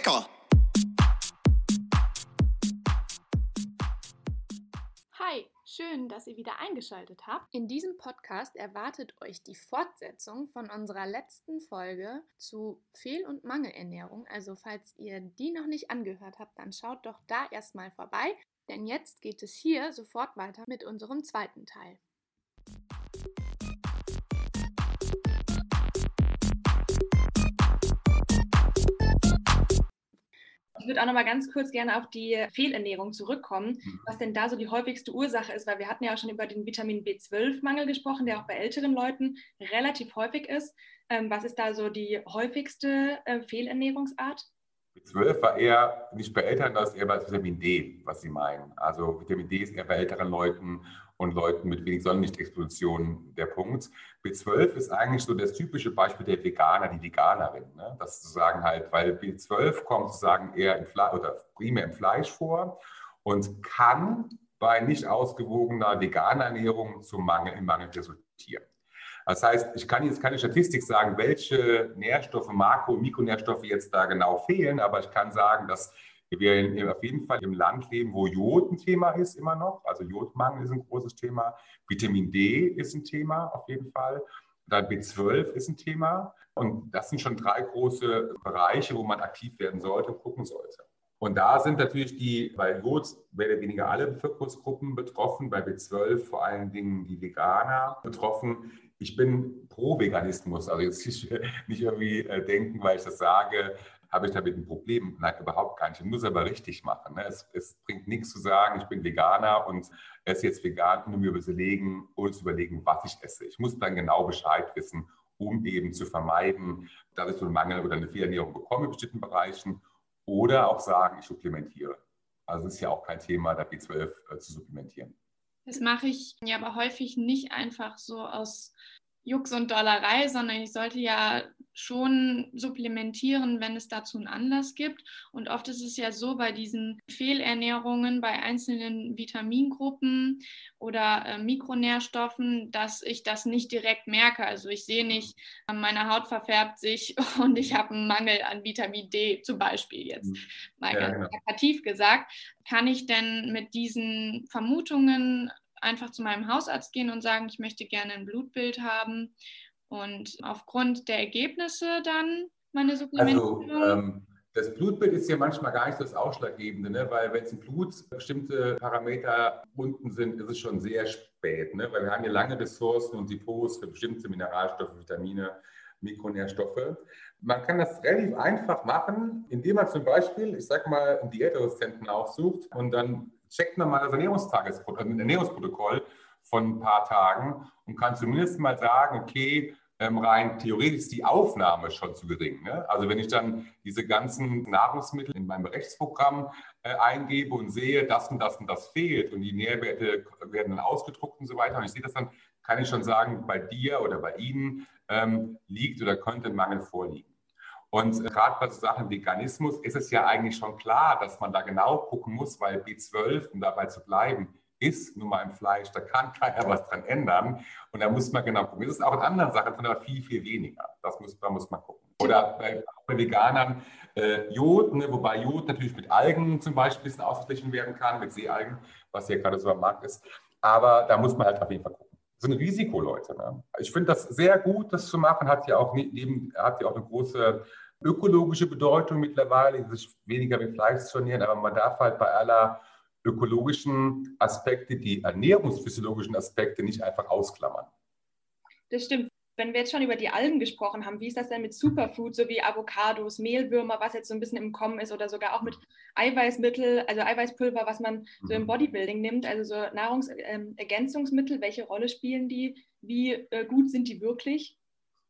lecker. Hi, schön, dass ihr wieder eingeschaltet habt. In diesem Podcast erwartet euch die Fortsetzung von unserer letzten Folge zu Fehl- und Mangelernährung. Also falls ihr die noch nicht angehört habt, dann schaut doch da erstmal vorbei, denn jetzt geht es hier sofort weiter mit unserem zweiten Teil. Ich würde auch noch mal ganz kurz gerne auf die Fehlernährung zurückkommen, Mhm. was denn da so die häufigste Ursache ist, weil wir hatten ja auch schon über den Vitamin B12-Mangel gesprochen, der auch bei älteren Leuten relativ häufig ist. Ähm, was ist da so die häufigste äh, Fehlernährungsart? B12 war eher nicht bei Eltern, das ist eher bei Vitamin D, was Sie meinen. Also Vitamin D ist eher bei älteren Leuten und Leuten mit wenig Sonnenlichtexposition der Punkt. B12 ist eigentlich so das typische Beispiel der Veganer, die Veganerin. Ne? Das sozusagen halt, weil B12 kommt sozusagen eher im Fleisch oder primär im Fleisch vor und kann bei nicht ausgewogener veganer Ernährung zum Mangel im Mangel resultieren. Das heißt, ich kann jetzt keine Statistik sagen, welche Nährstoffe, Makro- und Mikronährstoffe jetzt da genau fehlen, aber ich kann sagen, dass wir in, auf jeden Fall im Land leben, wo Jod ein Thema ist immer noch. Also Jodmangel ist ein großes Thema. Vitamin D ist ein Thema auf jeden Fall. Dann B12 ist ein Thema. Und das sind schon drei große Bereiche, wo man aktiv werden sollte und gucken sollte. Und da sind natürlich die, bei Jod mehr oder weniger alle Bevölkerungsgruppen betroffen, bei B12 vor allen Dingen die Veganer betroffen. Ich bin pro Veganismus, also jetzt nicht, irgendwie äh, denken, weil ich das sage, habe ich damit ein Problem? Nein, überhaupt gar nicht. Ich muss aber richtig machen. Ne? Es, es, bringt nichts zu sagen, ich bin Veganer und esse jetzt vegan, nur mir überlegen oder zu überlegen, was ich esse. Ich muss dann genau Bescheid wissen, um eben zu vermeiden, dass ich so einen Mangel oder eine Fehlernährung bekomme in bestimmten Bereichen oder auch sagen, ich supplementiere. Also es ist ja auch kein Thema, da B12 äh, zu supplementieren. Das mache ich ja aber häufig nicht einfach so aus Jux und Dollerei, sondern ich sollte ja schon supplementieren, wenn es dazu einen Anlass gibt. Und oft ist es ja so bei diesen Fehlernährungen bei einzelnen Vitamingruppen oder äh, Mikronährstoffen, dass ich das nicht direkt merke. Also ich sehe nicht, äh, meine Haut verfärbt sich und ich habe einen Mangel an Vitamin D zum Beispiel jetzt mal Ja, ganz genau. plakativ gesagt. Kann ich denn mit diesen Vermutungen einfach zu meinem Hausarzt gehen und sagen, ich möchte gerne ein Blutbild haben und aufgrund der Ergebnisse dann meine Also Supplementierung? ähm, das Blutbild ist ja manchmal gar nicht so das Ausschlaggebende, ne? weil wenn es im Blut bestimmte Parameter unten sind, ist es schon sehr spät, ne? weil wir haben ja lange Ressourcen und Depots für bestimmte Mineralstoffe, Vitamine, Mikronährstoffe. Man kann das relativ einfach machen, indem man zum Beispiel, ich sag mal, einen Diätassistenten aufsucht und dann checkt man mal das ein Ernährungsprotokoll von ein paar Tagen und kann zumindest mal sagen, okay, ähm, rein theoretisch ist die Aufnahme schon zu gering. Ne? Also wenn ich dann diese ganzen Nahrungsmittel in meinem Rechtsprogramm äh, eingebe und sehe, das und das und das fehlt und die Nährwerte werden dann ausgedruckt und so weiter und ich sehe das dann, kann ich schon sagen, bei dir oder bei Ihnen ähm, liegt oder könnte ein Mangel vorliegen. Und äh, gerade bei so Sachen Veganismus ist es ja eigentlich schon klar, dass man da genau gucken muss, weil B12, um dabei zu bleiben, ist nun mal im Fleisch, da kann keiner was dran ändern. Und da muss man genau gucken. Das ist auch in anderen Sachen von aber viel, viel weniger. Das muss, da muss man gucken. Oder bei, bei Veganern äh, Jod, ne, wobei Jod natürlich mit Algen zum Beispiel ein bisschen ausgeglichen werden kann, mit Seealgen, was ja gerade so am Markt ist. Aber da muss man halt auf jeden Fall gucken. Sind Risiko, Leute. Ne? Ich finde das sehr gut, das zu machen. Hat ja auch, neben, hat ja auch eine große ökologische Bedeutung mittlerweile, sich weniger mit Fleisch zu ernähren. Aber man darf halt bei aller ökologischen Aspekte die ernährungsphysiologischen Aspekte nicht einfach ausklammern. Das stimmt. Wenn wir jetzt schon über die Algen gesprochen haben, wie ist das denn mit Superfood, so wie Avocados, Mehlwürmer, was jetzt so ein bisschen im Kommen ist, oder sogar auch mit Eiweißmittel, also Eiweißpulver, was man so im Bodybuilding nimmt, also so Nahrungsergänzungsmittel, welche Rolle spielen die? Wie äh, gut sind die wirklich?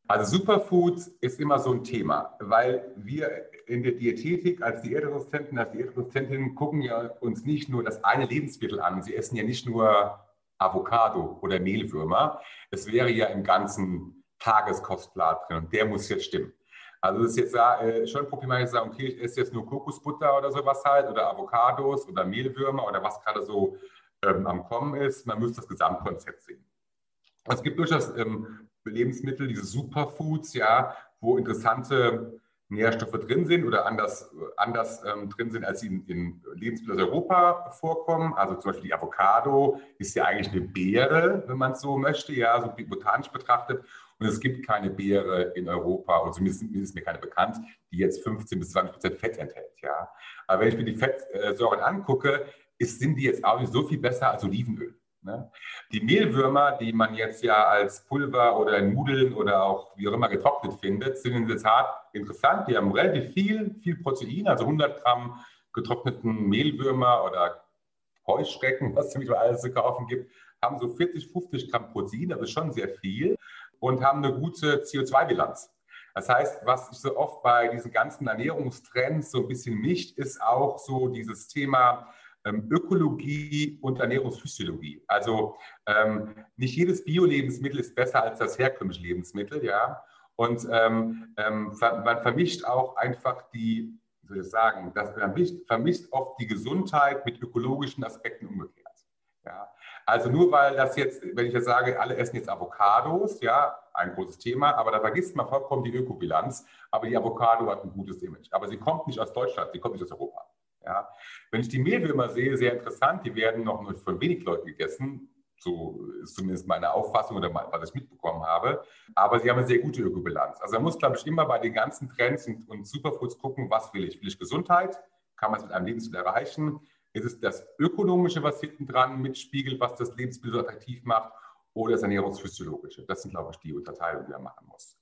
Also Superfood ist immer so ein Thema, weil wir in der Diätetik als Diätassistenten, als Diätassistentin gucken ja uns nicht nur das eine Lebensmittel an. Sie essen ja nicht nur Avocado oder Mehlwürmer. Es wäre ja im ganzen Tageskostplan drin und der muss jetzt stimmen. Also es ist jetzt äh, schon problematisch zu sagen, okay, ich esse jetzt nur Kokosbutter oder sowas halt oder Avocados oder Mehlwürmer oder was gerade so ähm, am Kommen ist. Man müsste das Gesamtkonzept sehen. Es gibt durchaus ähm, Lebensmittel, diese Superfoods, ja, wo interessante Nährstoffe drin sind oder anders, anders ähm, drin sind, als sie in, in Lebensmitteln aus Europa vorkommen. Also zum Beispiel die Avocado ist ja eigentlich eine Beere, wenn man es so möchte, ja, so botanisch betrachtet. Und es gibt keine Beere in Europa, oder zumindest ist mir keine bekannt, die jetzt 15 bis 20 Prozent Fett enthält. Ja. Aber wenn ich mir die Fettsäuren angucke, ist, sind die jetzt auch nicht so viel besser als Olivenöl. Ne? Die Mehlwürmer, die man jetzt ja als Pulver oder in Nudeln oder auch wie auch immer getrocknet findet, sind in der Tat interessant. Die haben relativ viel, viel Protein, also 100 Gramm getrockneten Mehlwürmer oder Heuschrecken, was es alles zu kaufen gibt, haben so 40, 50 Gramm Protein, das ist schon sehr viel und haben eine gute CO2-Bilanz. Das heißt, was sich so oft bei diesen ganzen Ernährungstrends so ein bisschen mischt, ist auch so dieses Thema, ähm, Ökologie und Ernährungsphysiologie. Also ähm, nicht jedes Bio-Lebensmittel ist besser als das herkömmliche Lebensmittel, ja. Und ähm, ähm man vermischt auch einfach die, wie soll ich sagen, das, man vermischt oft die Gesundheit mit ökologischen Aspekten umgekehrt. Ja. Also nur weil das jetzt, wenn ich jetzt sage, alle essen jetzt Avocados, ja, ein großes Thema, aber da vergisst man vollkommen die Ökobilanz. Aber die Avocado hat ein gutes Image. Aber sie kommt nicht aus Deutschland, sie kommt nicht aus Europa. Ja. Wenn ich die Mehlwürmer sehe, sehr interessant, die werden noch nur von wenig Leuten gegessen. So ist zumindest meine Auffassung oder was ich mitbekommen habe. Aber sie haben eine sehr gute Ökobilanz. Also man muss, glaube ich, immer bei den ganzen Trends und, und Superfoods gucken, was will ich? Will ich Gesundheit? Kann man es mit einem Lebensmittel erreichen? Ist es das Ökonomische, was hinten dran mitspiegelt, was das Lebensmittel so attraktiv macht? Oder das Ernährungsphysiologische? Das sind, glaube ich, die Unterteilungen, die man machen muss.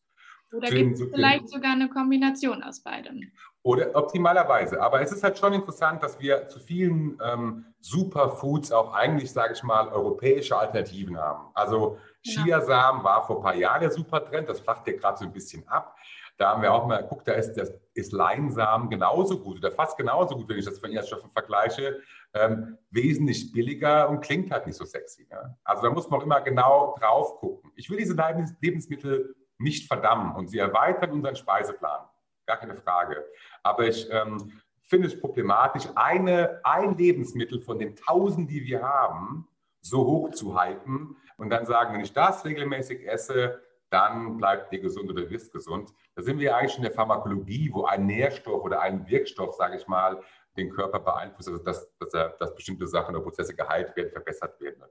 Oder gibt es vielleicht sogar eine Kombination aus beidem? Oder optimalerweise. Aber es ist halt schon interessant, dass wir zu vielen ähm, Superfoods auch eigentlich, sage ich mal, europäische Alternativen haben. Also genau. Chiasamen war vor ein paar Jahren der Supertrend, das flacht ja gerade so ein bisschen ab. Da haben wir auch mal geguckt, da ist, das ist Leinsamen genauso gut oder fast genauso gut, wenn ich das von Inhaltsstoffen vergleiche, ähm, wesentlich billiger und klingt halt nicht so sexy. Ne? Also da muss man auch immer genau drauf gucken. Ich will diese Lebensmittel nicht verdammen und sie erweitern unseren Speiseplan gar keine Frage. Aber ich ähm, finde es problematisch, eine, ein Lebensmittel von den tausend, die wir haben, so hoch zu hypen und dann sagen, wenn ich das regelmäßig esse, dann bleibt ihr gesund oder wirst gesund. Da sind wir eigentlich in der Pharmakologie, wo ein Nährstoff oder ein Wirkstoff, sage ich mal, den Körper beeinflusst, also dass, dass, er, dass bestimmte Sachen oder Prozesse geheilt werden, verbessert werden.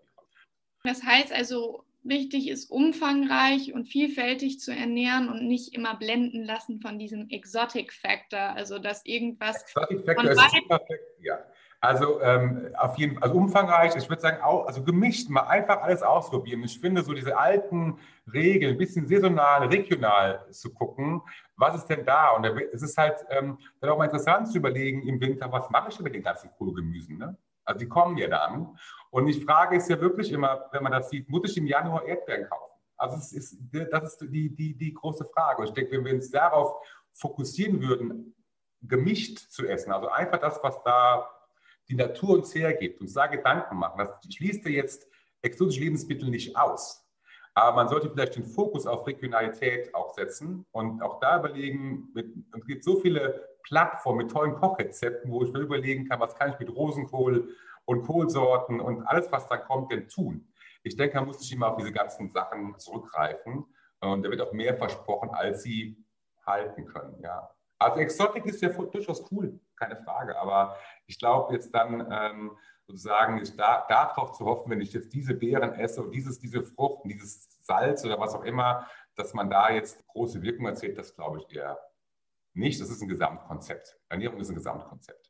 Das heißt also, wichtig ist, umfangreich und vielfältig zu ernähren und nicht immer blenden lassen von diesem Exotic Factor, also dass irgendwas. Exotic Factor ist super, ja. Also ähm, auf jeden Fall, also umfangreich, ich würde sagen, auch, also gemischt, mal einfach alles ausprobieren. Ich finde, so diese alten Regeln, ein bisschen saisonal, regional zu gucken, was ist denn da? Und es ist halt ähm, dann auch mal interessant zu überlegen im Winter, was mache ich denn mit den ganzen Kohlegemüsen? Ne? Also die kommen ja dann. Und die Frage ist ja wirklich immer, wenn man das sieht, muss ich im Januar Erdbeeren kaufen? Also es ist, das ist die, die, die große Frage. Und ich denke, wenn wir uns darauf fokussieren würden, gemischt zu essen, also einfach das, was da die Natur uns hergibt, uns da Gedanken machen, das schließt ja jetzt exotische Lebensmittel nicht aus. Aber man sollte vielleicht den Fokus auf Regionalität auch setzen und auch da überlegen, mit, es gibt so viele Plattformen mit tollen Kochrezepten, wo ich mir überlegen kann, was kann ich mit Rosenkohl und Kohlsorten und alles, was da kommt, denn tun. Ich denke, man muss sich immer auf diese ganzen Sachen zurückgreifen. Und da wird auch mehr versprochen, als sie halten können. Ja. Also Exotik ist ja durchaus cool, keine Frage. Aber ich glaube jetzt dann ähm, sozusagen ist da, darauf zu hoffen, wenn ich jetzt diese Beeren esse und dieses, diese Frucht und dieses Salz oder was auch immer, dass man da jetzt große Wirkung erzählt, das glaube ich eher nicht. Das ist ein Gesamtkonzept. Ernährung ist ein Gesamtkonzept.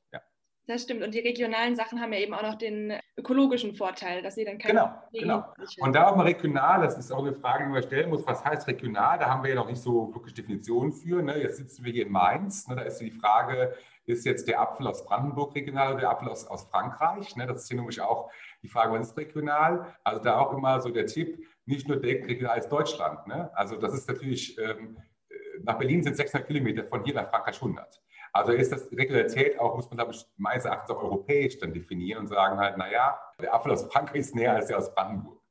Das stimmt. Und die regionalen Sachen haben ja eben auch noch den ökologischen Vorteil, dass sie dann keine. Genau, genau. Und da auch mal regional, das ist auch eine Frage, die man stellen muss, was heißt regional? Da haben wir ja noch nicht so wirklich Definitionen für. Ne? Jetzt sitzen wir hier in Mainz. Ne? Da ist die Frage, ist jetzt der Apfel aus Brandenburg regional oder der Apfel aus, aus Frankreich? Ne? Das ist hier nämlich auch die Frage, was ist regional? Also da auch immer so der Tipp, nicht nur denken regional als Deutschland. Ne? Also das ist natürlich, ähm, äh, nach Berlin sind 600 Kilometer, von hier nach Frankreich 100. Also ist das Regularität auch, muss man, ich, meines Erachtens auch europäisch dann definieren und sagen halt, naja, der Apfel aus Frankreich ist näher als der aus Brandenburg.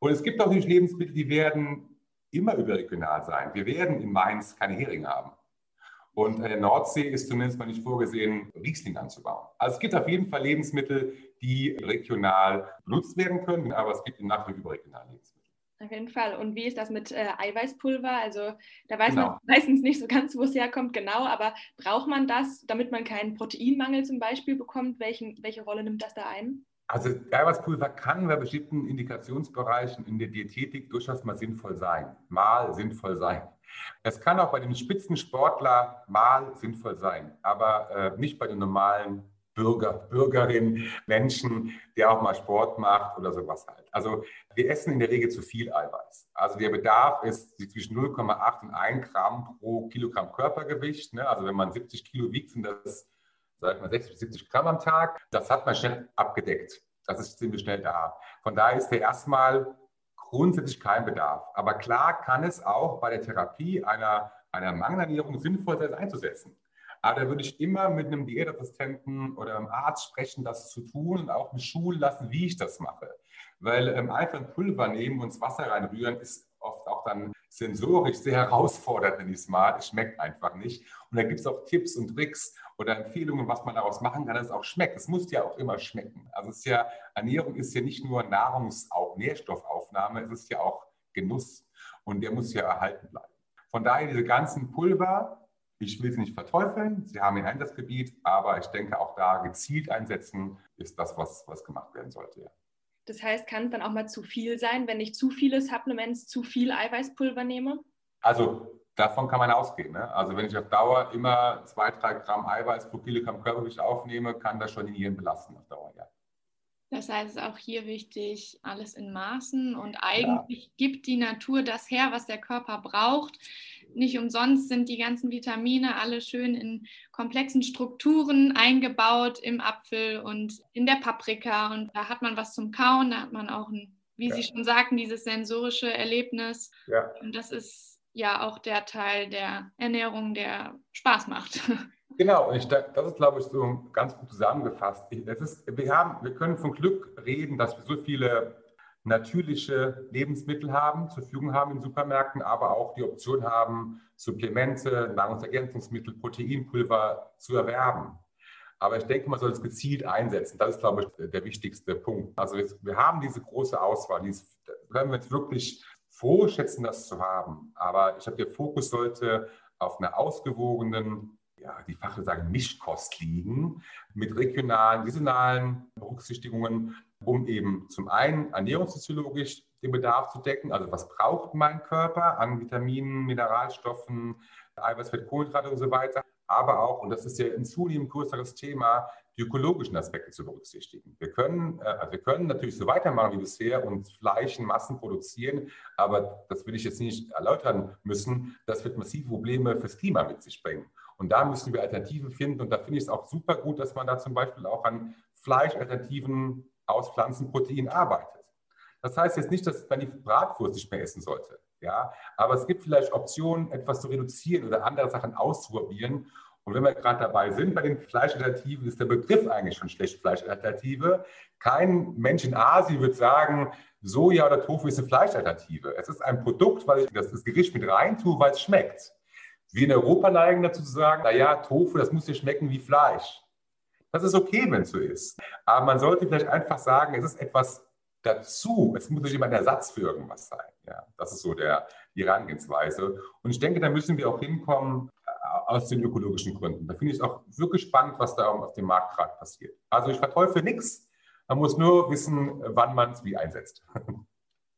Und es gibt auch natürlich Lebensmittel, die werden immer überregional sein. Wir werden in Mainz keine Heringe haben. Und an der Nordsee ist zumindest mal nicht vorgesehen, Riesling anzubauen. Also es gibt auf jeden Fall Lebensmittel, die regional benutzt werden können, aber es gibt nach wie überregionale Lebensmittel. Auf jeden Fall. Und wie ist das mit äh, Eiweißpulver? Also da weiß genau. man meistens nicht so ganz, wo es herkommt, genau, aber braucht man das, damit man keinen Proteinmangel zum Beispiel bekommt? Welchen, welche Rolle nimmt das da ein? Also Eiweißpulver kann bei bestimmten Indikationsbereichen in der Diätetik durchaus mal sinnvoll sein. Mal sinnvoll sein. Es kann auch bei den Spitzensportler mal sinnvoll sein, aber äh, nicht bei den normalen Bürger, Bürgerin, Menschen, der auch mal Sport macht oder sowas halt. Also wir essen in der Regel zu viel Eiweiß. Also der Bedarf ist zwischen 0,8 und 1 Gramm pro Kilogramm Körpergewicht. Ne? Also wenn man 70 Kilo wiegt, sind das, sag mal, 60 bis 70 Gramm am Tag. Das hat man schnell abgedeckt. Das ist ziemlich schnell da. Von daher ist der erstmal grundsätzlich kein Bedarf. Aber klar kann es auch bei der Therapie einer, einer Mangelernährung sinnvoll sein, einzusetzen. Aber da würde ich immer mit einem Diätassistenten oder einem Arzt sprechen, das zu tun und auch mich schulen lassen, wie ich das mache. Weil ähm, einfach ein Pulver nehmen und ins Wasser reinrühren ist oft auch dann sensorisch sehr herausfordernd, wenn ich es mal. Es schmeckt einfach nicht. Und da gibt es auch Tipps und Tricks oder Empfehlungen, was man daraus machen kann, dass es auch schmeckt. Es muss ja auch immer schmecken. Also es ist ja, Ernährung ist ja nicht nur Nahrungs-, auch Nährstoffaufnahme, es ist ja auch Genuss. Und der muss ja erhalten bleiben. Von daher diese ganzen Pulver, ich will sie nicht verteufeln, sie haben ihr Einsatzgebiet, aber ich denke auch da gezielt einsetzen ist das, was, was gemacht werden sollte. Ja. Das heißt, kann es dann auch mal zu viel sein, wenn ich zu viele Supplements, zu viel Eiweißpulver nehme? Also davon kann man ausgehen. Ne? Also wenn ich auf Dauer immer zwei, drei Gramm Eiweiß pro Kilogramm Körpergewicht aufnehme, kann das schon die Nieren belasten auf Dauer, ja. Das heißt, es ist auch hier wichtig, alles in Maßen und eigentlich ja. gibt die Natur das her, was der Körper braucht. Nicht umsonst sind die ganzen Vitamine alle schön in komplexen Strukturen eingebaut im Apfel und in der Paprika. Und da hat man was zum Kauen, da hat man auch, ein, wie ja. Sie schon sagten, dieses sensorische Erlebnis. Ja. Und das ist ja auch der Teil der Ernährung, der Spaß macht. Genau, und ich, das ist, glaube ich, so ganz gut zusammengefasst. Das ist, wir, haben, wir können von Glück reden, dass wir so viele natürliche Lebensmittel haben, zur Verfügung haben in Supermärkten, aber auch die Option haben, Supplemente, Nahrungsergänzungsmittel, Proteinpulver zu erwerben. Aber ich denke, man soll es gezielt einsetzen. Das ist, glaube ich, der wichtigste Punkt. Also wir haben diese große Auswahl. Die können wir jetzt wirklich froh schätzen, das zu haben. Aber ich habe, der Fokus sollte auf einer ausgewogenen, ja, die Fachleute sagen Mischkost liegen, mit regionalen, saisonalen Berücksichtigungen, um eben zum einen ernährungsphysiologisch den Bedarf zu decken, also was braucht mein Körper an Vitaminen, Mineralstoffen, Eiweißfett, Kohlenhydrate und so weiter, aber auch, und das ist ja ein zunehmend größeres Thema, die ökologischen Aspekte zu berücksichtigen. Wir können, äh, also wir können natürlich so weitermachen wie bisher und Fleisch in Massen produzieren, aber das will ich jetzt nicht erläutern müssen. Das wird massive Probleme fürs Klima mit sich bringen. Und da müssen wir Alternativen finden. Und da finde ich es auch super gut, dass man da zum Beispiel auch an Fleischalternativen aus Pflanzenprotein arbeitet. Das heißt jetzt nicht, dass man die Bratwurst nicht mehr essen sollte. Ja, aber es gibt vielleicht Optionen, etwas zu reduzieren oder andere Sachen auszuprobieren. Und wenn wir gerade dabei sind bei den Fleischalternativen, ist der Begriff eigentlich schon schlecht Fleischalternative. Kein Mensch in Asien wird sagen, Soja oder Tofu ist eine Fleischalternative. Es ist ein Produkt, weil ich das Gericht mit rein tue, weil es schmeckt. Wir in Europa neigen dazu zu sagen, naja, Tofu, das muss ja schmecken wie Fleisch. Das ist okay, wenn es so ist. Aber man sollte vielleicht einfach sagen, es ist etwas dazu. Es muss nicht immer ein Ersatz für irgendwas sein. Ja, das ist so der, die Herangehensweise. Und ich denke, da müssen wir auch hinkommen aus den ökologischen Gründen. Da finde ich es auch wirklich spannend, was da auf dem Markt gerade passiert. Also ich verteufel nichts. Man muss nur wissen, wann man es wie einsetzt.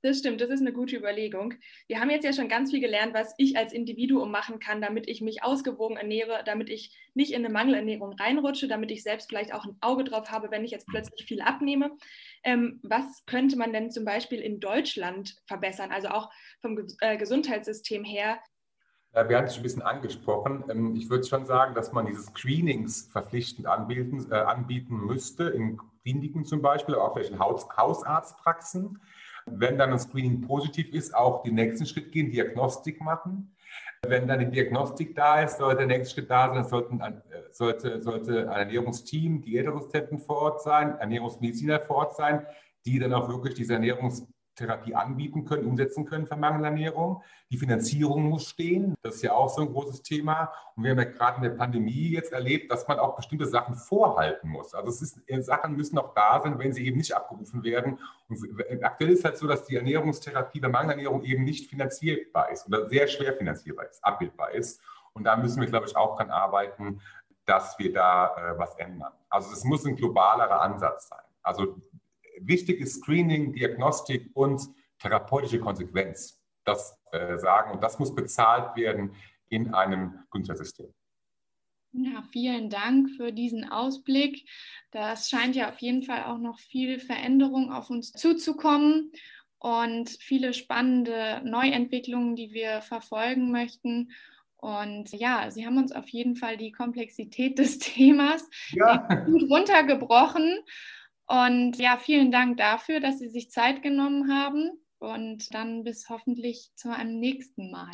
Das stimmt, das ist eine gute Überlegung. Wir haben jetzt ja schon ganz viel gelernt, was ich als Individuum machen kann, damit ich mich ausgewogen ernähre, damit ich nicht in eine Mangelernährung reinrutsche, damit ich selbst vielleicht auch ein Auge drauf habe, wenn ich jetzt plötzlich viel abnehme. Ähm, was könnte man denn zum Beispiel in Deutschland verbessern, also auch vom äh, Gesundheitssystem her? Wir haben es ein bisschen angesprochen. Ähm, ich würde schon sagen, dass man diese Screenings verpflichtend anbieten, äh, anbieten müsste, in Kliniken zum Beispiel, auch vielleicht in Haus Hausarztpraxen wenn dann ein Screening positiv ist, auch den nächsten Schritt gehen, Diagnostik machen. Wenn dann die Diagnostik da ist, sollte der nächste Schritt da sein, sollten, äh, sollte, sollte ein Ernährungsteam, Diätassistenten vor Ort sein, Ernährungsmediziner vor Ort sein, die dann auch wirklich diese Ernährungs Therapie anbieten können, umsetzen können für Mangelernährung. Die Finanzierung muss stehen. Das ist ja auch so ein großes Thema. Und wir haben ja gerade in der Pandemie jetzt erlebt, dass man auch bestimmte Sachen vorhalten muss. Also es ist, Sachen müssen auch da sein, wenn sie eben nicht abgerufen werden. Und aktuell ist halt so, dass die Ernährungstherapie bei Mangelernährung eben nicht finanzierbar ist oder sehr schwer finanzierbar ist, abbildbar ist. Und da müssen wir, glaube ich, auch dran arbeiten, dass wir da äh, was ändern. Also es muss ein globalerer Ansatz sein. Also wichtig ist Screening, Diagnostik und therapeutische Konsequenz. Das äh, sagen und das muss bezahlt werden in einem Gesundheitssystem. Ja, vielen Dank für diesen Ausblick. Das scheint ja auf jeden Fall auch noch viel Veränderung auf uns zuzukommen und viele spannende Neuentwicklungen, die wir verfolgen möchten. Und ja, Sie haben uns auf jeden Fall die Komplexität des Themas ja. gut runtergebrochen. Und ja, vielen Dank dafür, dass Sie sich Zeit genommen haben. Und dann bis hoffentlich zu einem nächsten Mal.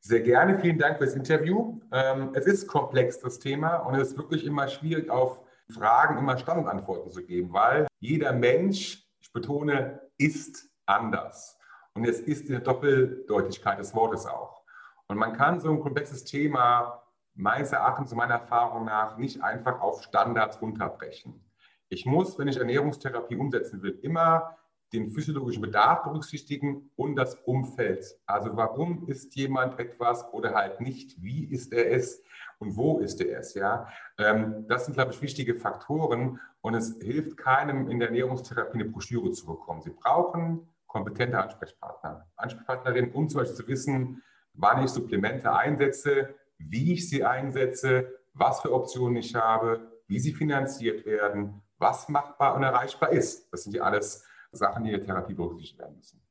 Sehr gerne, vielen Dank fürs Interview. Ähm, es ist komplex, das Thema, und es ist wirklich immer schwierig, auf Fragen immer Standardantworten zu geben, weil jeder Mensch, ich betone, ist anders. Und es ist die Doppeldeutigkeit des Wortes auch. Und man kann so ein komplexes Thema meines Erachtens und meiner Erfahrung nach nicht einfach auf Standards runterbrechen. Ich muss, wenn ich Ernährungstherapie umsetzen will, immer den physiologischen Bedarf berücksichtigen und das Umfeld. Also warum ist jemand etwas oder halt nicht? Wie ist er es und wo ist er es? Ja, ähm, das sind, glaube ich, wichtige Faktoren und es hilft keinem in der Ernährungstherapie eine Broschüre zu bekommen. Sie brauchen kompetente Ansprechpartner, Ansprechpartnerinnen, um zum Beispiel zu wissen, wann ich Supplemente einsetze, wie ich sie einsetze, was für Optionen ich habe, wie sie finanziert werden, was machbar und erreichbar ist. Das sind ja alles Sachen, die in der Therapie berücksichtigt werden müssen.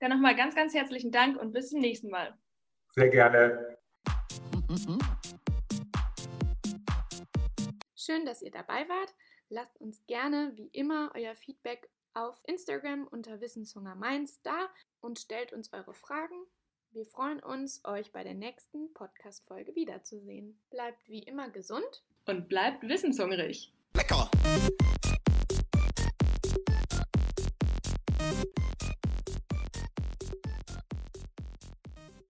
Dann nochmal ganz, ganz herzlichen Dank und bis zum nächsten Mal. Sehr gerne. Schön, dass ihr dabei wart. Lasst uns gerne wie immer euer Feedback auf Instagram unter Wissenshunger Mainz da und stellt uns eure Fragen. Wir freuen uns, euch bei der nächsten Podcast-Folge wiederzusehen. Bleibt wie immer gesund und bleibt wissenshungrig. you